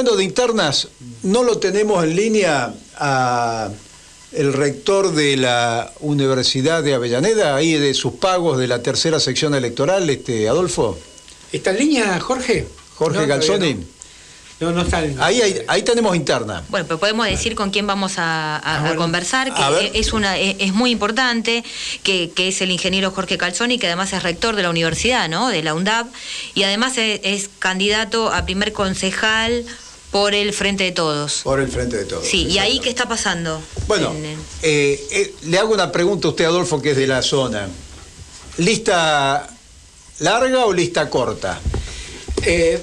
hablando de internas, ¿no lo tenemos en línea a el rector de la Universidad de Avellaneda, ahí de sus pagos de la tercera sección electoral, este Adolfo? ¿Está en línea, Jorge? Jorge Calzoni. No, no está en Ahí, ahí tenemos interna. Bueno, pero podemos decir con quién vamos a, conversar, que es una es, muy importante, que, es el ingeniero Jorge Calzoni, que además es rector de la universidad, ¿no? De la UNDAP, y además es, candidato a primer concejal por el Frente de Todos. Por el Frente de Todos. Sí, ¿y ahí qué está pasando? Bueno, eh, eh, le hago una pregunta a usted, Adolfo, que es de la zona. ¿Lista larga o lista corta? Eh,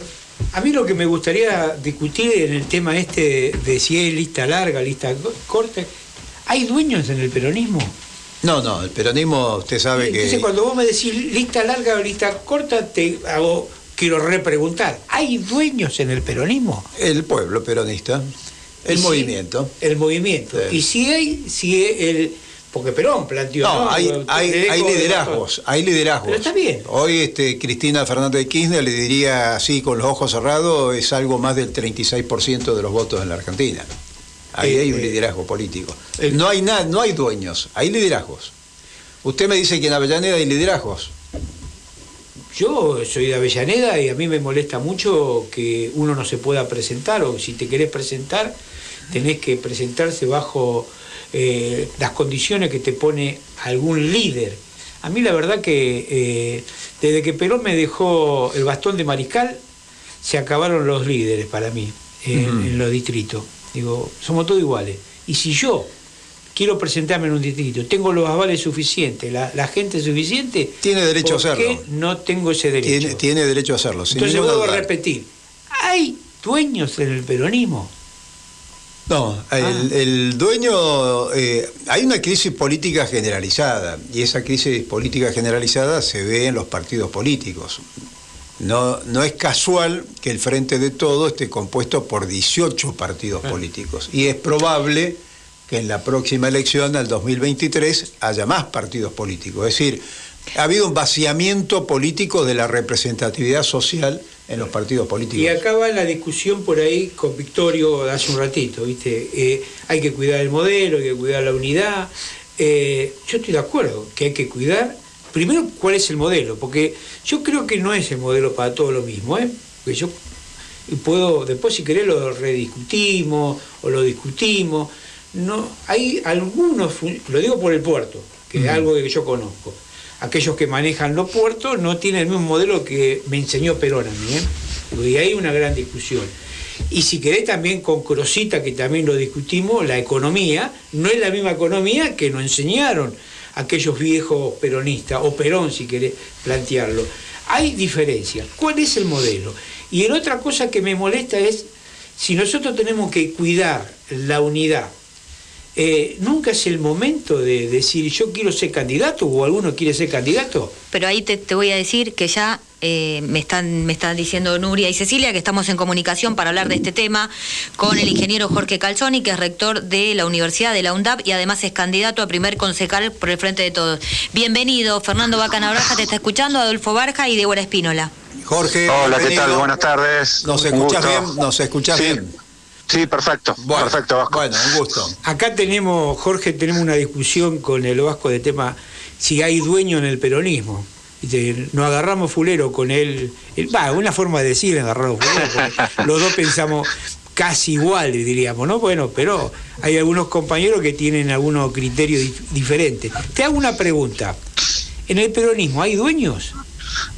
a mí lo que me gustaría discutir en el tema este de si es lista larga, lista corta, ¿hay dueños en el peronismo? No, no, el peronismo usted sabe que... Entonces cuando vos me decís lista larga o lista corta, te hago, quiero repreguntar, ¿hay dueños en el peronismo? El pueblo peronista, el movimiento. el movimiento. Y si hay, si el porque Perón planteó. No, Hay, liderazgos, hay liderazgos. Pero está bien. Hoy este, Cristina Fernández de Kirchner le diría así, con los ojos cerrados, es algo más del 36% de los votos en la Argentina. Ahí hay un eh, liderazgo político. Eh, no hay nada, no hay dueños, hay liderazgos. Usted me dice que en Avellaneda hay liderazgos. Yo soy de Avellaneda y a mí me molesta mucho que uno no se pueda presentar o si te querés presentar tenés que presentarse bajo eh, las condiciones que te pone algún líder. A mí la verdad que eh, desde que Perón me dejó el bastón de mariscal, se acabaron los líderes para mí en los distritos. Digo, somos todos iguales. Y si yo quiero presentarme en un distrito, tengo los avales suficientes, la, gente suficiente, tiene derecho a hacerlo. qué no tengo ese derecho? Tiene, derecho a hacerlo. Entonces vuelvo a repetir, hay dueños en el peronismo no, el, ah. dueño, eh, hay una crisis política generalizada y esa crisis política generalizada se ve en los partidos políticos. No, no es casual que el Frente de Todo esté compuesto por 18 partidos ah. políticos y es probable que en la próxima elección, al 2023, haya más partidos políticos. Es decir, ha habido un vaciamiento político de la representatividad social en los partidos políticos. Y acaba la discusión por ahí con Victorio hace un ratito, ¿viste? Eh, hay que cuidar el modelo, hay que cuidar la unidad. Eh, yo estoy de acuerdo que hay que cuidar, primero, cuál es el modelo, porque yo creo que no es el modelo para todo lo mismo, ¿eh? Porque yo puedo, después si querés lo rediscutimos o lo discutimos. No, hay algunos, lo digo por el puerto, que es algo que yo conozco aquellos que manejan los puertos no tienen el mismo modelo que me enseñó Perón a mí. ¿eh? Y hay una gran discusión. Y si querés también con Crosita, que también lo discutimos, la economía no es la misma economía que nos enseñaron aquellos viejos peronistas, o Perón si querés plantearlo. Hay diferencias. ¿Cuál es el modelo? Y en otra cosa que me molesta es, si nosotros tenemos que cuidar la unidad eh, nunca es el momento de decir yo quiero ser candidato o alguno quiere ser candidato. Pero ahí te, voy a decir que ya eh, me, están, me están diciendo Nuria y Cecilia que estamos en comunicación para hablar de este tema con el ingeniero Jorge Calzoni, que es rector de la Universidad de la UNDAP y además es candidato a primer concejal por el Frente de Todos. Bienvenido, Fernando Bacanabraja te está escuchando, Adolfo Barja y Débora Espínola. Jorge. Hola, ¿qué tal? Buenas tardes. ¿Nos escuchas bien? ¿Nos escuchas bien? Sí, perfecto. perfecto, Vasco. Bueno, un gusto. Acá tenemos, Jorge, tenemos una discusión con el Vasco de tema si hay dueño en el peronismo. Nos agarramos fulero con él. Va, una forma de decir agarramos fulero, los dos pensamos casi igual, diríamos, ¿no? Bueno, pero hay algunos compañeros que tienen algunos criterios diferentes. Te hago una pregunta. ¿En el peronismo hay dueños?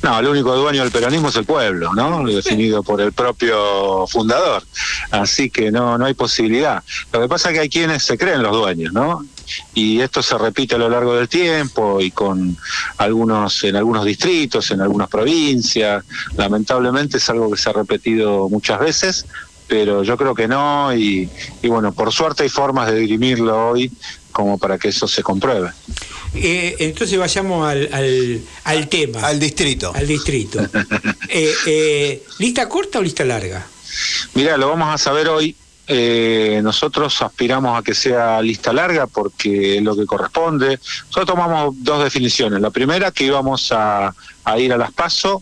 No, el único dueño del peronismo es el pueblo, ¿no? Definido por el propio fundador. Así que no, no hay posibilidad. Lo que pasa es que hay quienes se creen los dueños, ¿no? Y esto se repite a lo largo del tiempo y con algunos, en algunos distritos, en algunas provincias. Lamentablemente es algo que se ha repetido muchas veces, pero yo creo que no y, y bueno, por suerte hay formas de dirimirlo hoy como para que eso se compruebe. Eh, entonces vayamos al, al, tema. Al distrito. Al distrito. Eh, eh, ¿Lista corta o lista larga? Mira, lo vamos a saber hoy. nosotros aspiramos a que sea lista larga porque es lo que corresponde. Nosotros tomamos dos definiciones. La primera, que íbamos a, a ir a las PASO.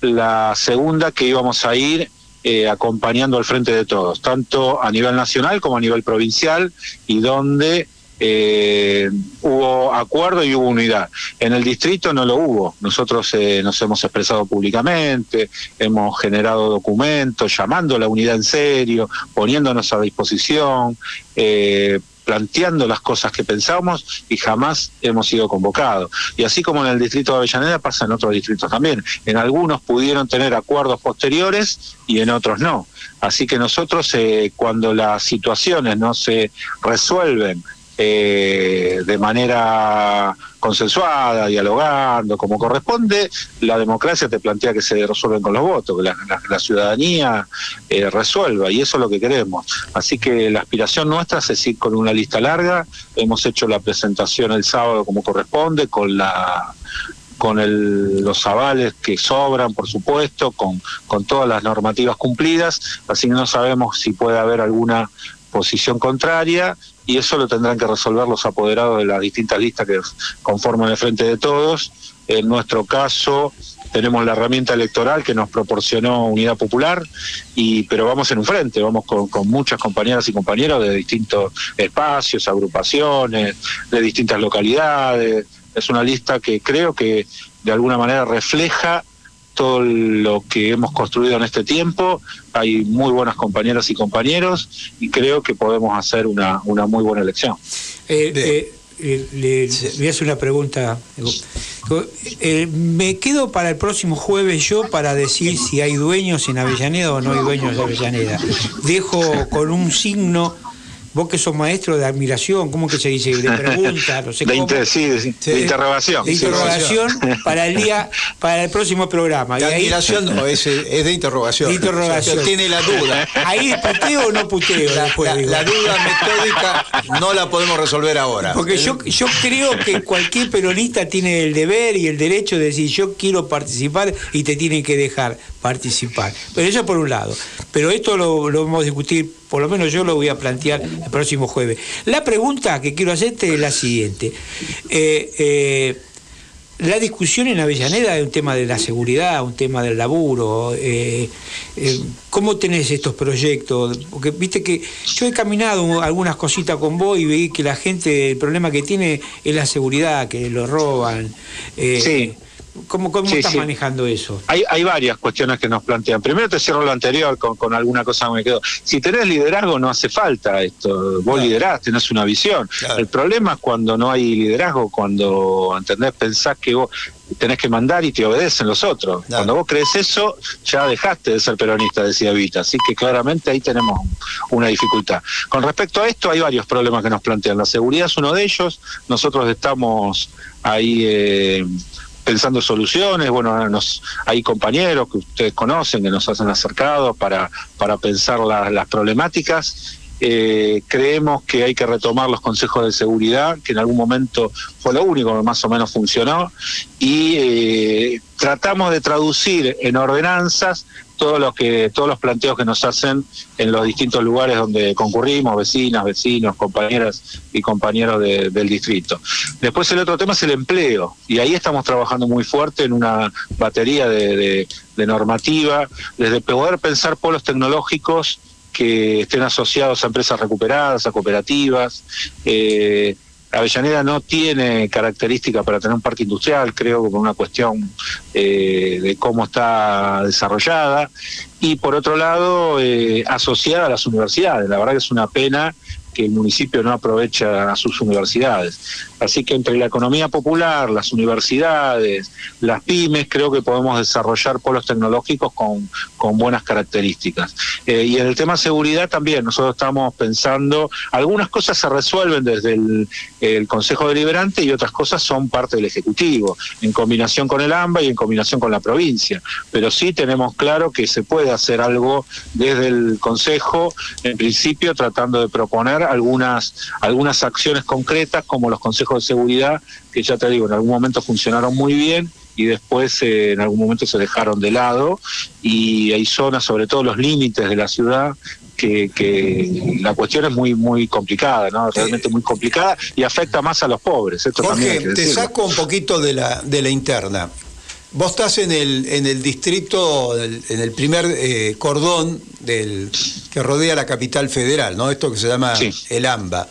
La segunda, que íbamos a ir eh, acompañando al frente de todos, tanto a nivel nacional como a nivel provincial, y donde eh, hubo acuerdo y hubo unidad. En el distrito no lo hubo. Nosotros eh, nos hemos expresado públicamente, hemos generado documentos llamando a la unidad en serio, poniéndonos a disposición. Eh, planteando las cosas que pensamos y jamás hemos sido convocados. Y así como en el distrito de Avellaneda pasa en otros distritos también. En algunos pudieron tener acuerdos posteriores y en otros no. Así que nosotros eh, cuando las situaciones no se resuelven eh, de manera consensuada, dialogando, como corresponde, la democracia te plantea que se resuelven con los votos, que la, ciudadanía eh, resuelva, y eso es lo que queremos. Así que la aspiración nuestra es ir con una lista larga, hemos hecho la presentación el sábado como corresponde, con la con el, los avales que sobran, por supuesto, con, con todas las normativas cumplidas, así que no sabemos si puede haber alguna posición contraria y eso lo tendrán que resolver los apoderados de las distintas listas que conforman el Frente de Todos. En nuestro caso tenemos la herramienta electoral que nos proporcionó Unidad Popular, y pero vamos en un frente, vamos con, con muchas compañeras y compañeros de distintos espacios, agrupaciones, de distintas localidades. Es una lista que creo que de alguna manera refleja todo lo que hemos construido en este tiempo. Hay muy buenas compañeras y compañeros y creo que podemos hacer una, una muy buena elección. Eh, eh, eh, le, voy a hacer una pregunta. me quedo para el próximo jueves yo para decir si hay dueños en Avellaneda o no hay dueños de Avellaneda. Dejo con un signo vos que sos maestro de admiración, ¿cómo que se dice? De pregunta, no sé de cómo. sí, de, interrogación. De interrogación para el día, para el próximo programa. De admiración no, es, es, de interrogación. De interrogación. tiene la duda. Ahí puteo o no puteo la, después, la, duda metódica no la podemos resolver ahora. Porque yo, yo creo que cualquier peronista tiene el deber y el derecho de decir yo quiero participar y te tienen que dejar participar. Pero eso por un lado. Pero esto lo, lo vamos a discutir por lo menos yo lo voy a plantear el próximo jueves. La pregunta que quiero hacerte es la siguiente. Eh, eh, la discusión en Avellaneda es un tema de la seguridad, un tema del laburo. Eh, ¿Cómo tenés estos proyectos? Porque viste que yo he caminado algunas cositas con vos y vi que la gente, el problema que tiene es la seguridad, que lo roban. sí. ¿Cómo, cómo estás manejando eso? Hay, hay varias cuestiones que nos plantean. Primero te cierro lo anterior con, con alguna cosa que me quedó. Si tenés liderazgo no hace falta esto. Vos liderás, tenés una visión. El problema es cuando no hay liderazgo, cuando, ¿entendés? Pensás que vos tenés que mandar y te obedecen los otros. Cuando vos crees eso, ya dejaste de ser peronista, decía Vita. Así que claramente ahí tenemos una dificultad. Con respecto a esto, hay varios problemas que nos plantean. La seguridad es uno de ellos. Nosotros estamos ahí... Eh, pensando soluciones, bueno, nos, hay compañeros que ustedes conocen que nos hacen acercados para, para pensar las problemáticas. Eh, creemos que hay que retomar los consejos de seguridad, que en algún momento fue lo único que más o menos funcionó, y eh, tratamos de traducir en ordenanzas todos los que todos los planteos que nos hacen en los distintos lugares donde concurrimos, vecinas, vecinos, compañeras y compañeros del distrito. Después el otro tema es el empleo y ahí estamos trabajando muy fuerte en una batería de, normativa, desde poder pensar polos tecnológicos que estén asociados a empresas recuperadas, a cooperativas. Eh, Avellaneda no tiene características para tener un parque industrial, creo que por una cuestión eh, de cómo está desarrollada, y por otro lado, eh, asociada a las universidades. La verdad que es una pena que el municipio no aprovecha a sus universidades. Así que entre la economía popular, las universidades, las pymes, creo que podemos desarrollar polos tecnológicos con, con buenas características. Eh, y en el tema seguridad también, nosotros estamos pensando, algunas cosas se resuelven desde el, el Consejo Deliberante y otras cosas son parte del Ejecutivo, en combinación con el AMBA y en combinación con la provincia. Pero sí tenemos claro que se puede hacer algo desde el Consejo, en principio tratando de proponer algunas, algunas acciones concretas como los consejos de seguridad, que ya te digo, en algún momento funcionaron muy bien y después eh, en algún momento se dejaron de lado y hay zonas, sobre todo los límites de la ciudad, que, que, la cuestión es muy muy complicada, ¿no? Realmente muy complicada y afecta más a los pobres. Esto Jorge, te saco un poquito de la, de la interna. Vos estás en el, en el distrito, en el primer eh, cordón del, que rodea la capital federal, ¿no? Esto que se llama el AMBA.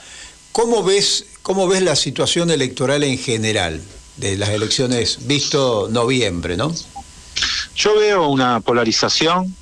¿Cómo ves, ¿Cómo ves la situación electoral en general de las elecciones visto noviembre, no? Yo veo una polarización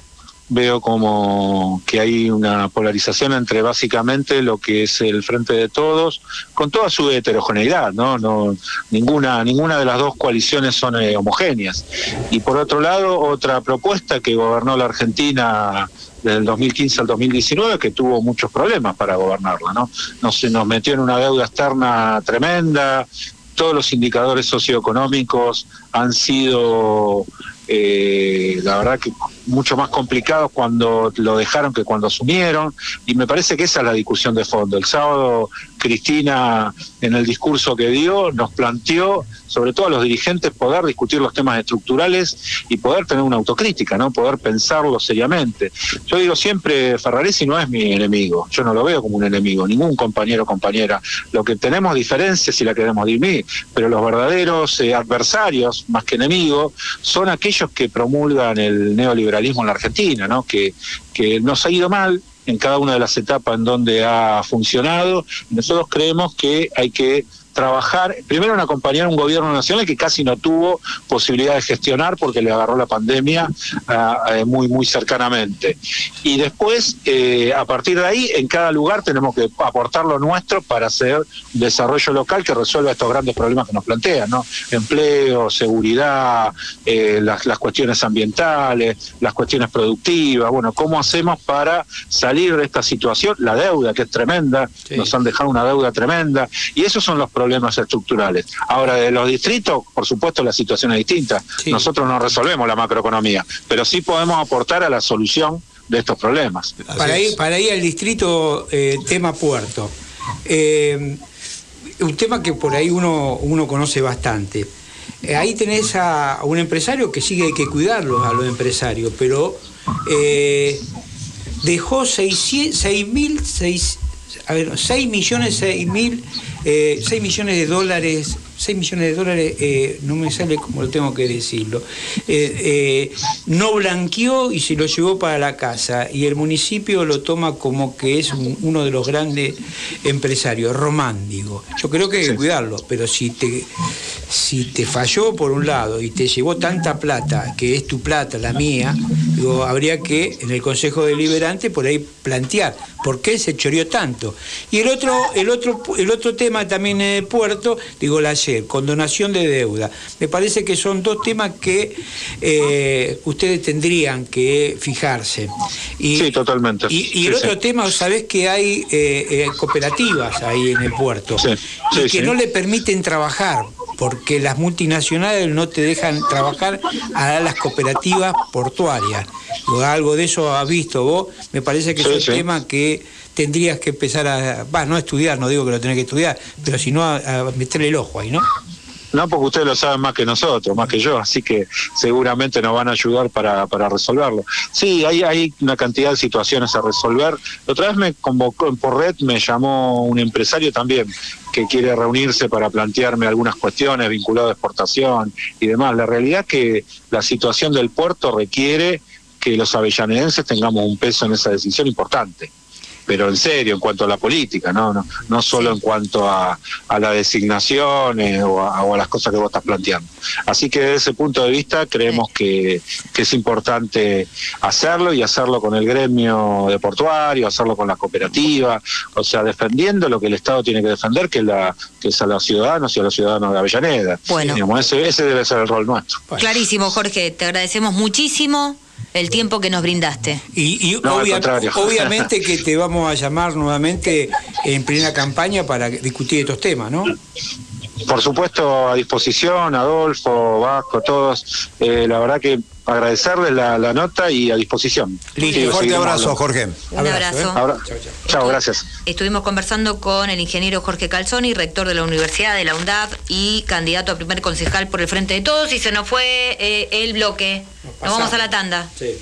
veo como que hay una polarización entre básicamente lo que es el frente de todos con toda su heterogeneidad no no ninguna ninguna de las dos coaliciones son eh, homogéneas y por otro lado otra propuesta que gobernó la Argentina desde el 2015 al 2019 que tuvo muchos problemas para gobernarla no nos nos metió en una deuda externa tremenda. Todos los indicadores socioeconómicos han sido eh, la verdad que mucho más complicados cuando lo dejaron que cuando asumieron, y me parece que esa es la discusión de fondo. El sábado Cristina, en el discurso que dio, nos planteó, sobre todo a los dirigentes, poder discutir los temas estructurales y poder tener una autocrítica, ¿no? Poder pensarlo seriamente. Yo digo siempre, Ferraresi no es mi enemigo, yo no lo veo como un enemigo, ningún compañero o compañera. Lo que tenemos diferencias, si la queremos dirimir, pero los verdaderos eh, adversarios, más que enemigos, son aquellos que promulgan el neoliberalismo en la Argentina, ¿no? Que, que nos ha ido mal, en cada una de las etapas en donde ha funcionado. Nosotros creemos que hay que trabajar, primero en acompañar a un gobierno nacional que casi no tuvo posibilidad de gestionar porque le agarró la pandemia uh, muy, muy cercanamente. Y después, eh, a partir de ahí, en cada lugar tenemos que aportar lo nuestro para hacer desarrollo local que resuelva estos grandes problemas que nos plantean, ¿no? Empleo, seguridad, eh, las, las cuestiones ambientales, las cuestiones productivas, bueno, ¿cómo hacemos para salir de esta situación? La deuda, que es tremenda, sí. nos han dejado una deuda tremenda, y esos son los problemas problemas estructurales. Ahora, de los distritos, por supuesto, la situación es distinta. Sí. Nosotros no resolvemos la macroeconomía, pero sí podemos aportar a la solución de estos problemas. Para ir, para ir al distrito, eh, tema puerto. Eh, un tema que por ahí uno, uno conoce bastante. Eh, ahí tenés a, a, un empresario que sigue hay que cuidarlos a los empresarios, pero eh, dejó 6 mil, 6, a ver, 6 millones, 6 mil, eh, 6 millones de dólares, 6 millones de dólares, eh, no me sale como lo tengo que decirlo, eh, eh, no blanqueó y se lo llevó para la casa y el municipio lo toma como que es un, uno de los grandes empresarios, Román, digo. Yo creo que hay que cuidarlo, pero si te, si te falló por un lado y te llevó tanta plata, que es tu plata, la mía, digo, habría que en el Consejo Deliberante por ahí plantear por qué se choreó tanto. Y el otro, el otro, el otro tema también en el puerto, digo, la ayer, condonación de deuda. Me parece que son dos temas que eh, ustedes tendrían que fijarse. Y, sí, totalmente. Y, y el sí, otro sí. tema, sabés que hay eh, eh, cooperativas ahí en el puerto y que no le permiten trabajar porque las multinacionales no te dejan trabajar a las cooperativas portuarias. Algo de eso has visto vos, me parece que es un tema que tendrías que empezar a, va, no a estudiar, no digo que lo tenés que estudiar, pero sino a, a meterle el ojo ahí, ¿no? No, porque ustedes lo saben más que nosotros, más que yo, así que seguramente nos van a ayudar para, resolverlo. Sí, hay, una cantidad de situaciones a resolver. Otra vez me convocó por red, me llamó un empresario también que quiere reunirse para plantearme algunas cuestiones vinculadas a exportación y demás. La realidad es que la situación del puerto requiere que los avellanedenses tengamos un peso en esa decisión importante pero en serio en cuanto a la política, no no, no solo en cuanto a, a las designaciones o a, o a, las cosas que vos estás planteando. Así que desde ese punto de vista creemos que, que, es importante hacerlo y hacerlo con el gremio de portuario, hacerlo con la cooperativa, o sea, defendiendo lo que el Estado tiene que defender, que es, la, que es a los ciudadanos y a los ciudadanos de Avellaneda. Bueno. Digamos, ese, ese debe ser el rol nuestro. Clarísimo, Jorge, te agradecemos muchísimo el tiempo que nos brindaste. Y, y no, obvia, obviamente que te vamos a llamar nuevamente en plena campaña para discutir estos temas, ¿no? Por supuesto, a disposición, Adolfo, Vasco, todos. Eh, la verdad que agradecerles la, la, nota y a disposición. Listo. Sí, fuerte abrazo, hablando. Jorge. Un abrazo. ¿eh? Chao, gracias. Estuvimos conversando con el ingeniero Jorge Calzoni, rector de la Universidad de la UNDAP y candidato a primer concejal por el Frente de Todos y se nos fue eh, el bloque. Nos, nos vamos a la tanda. Sí.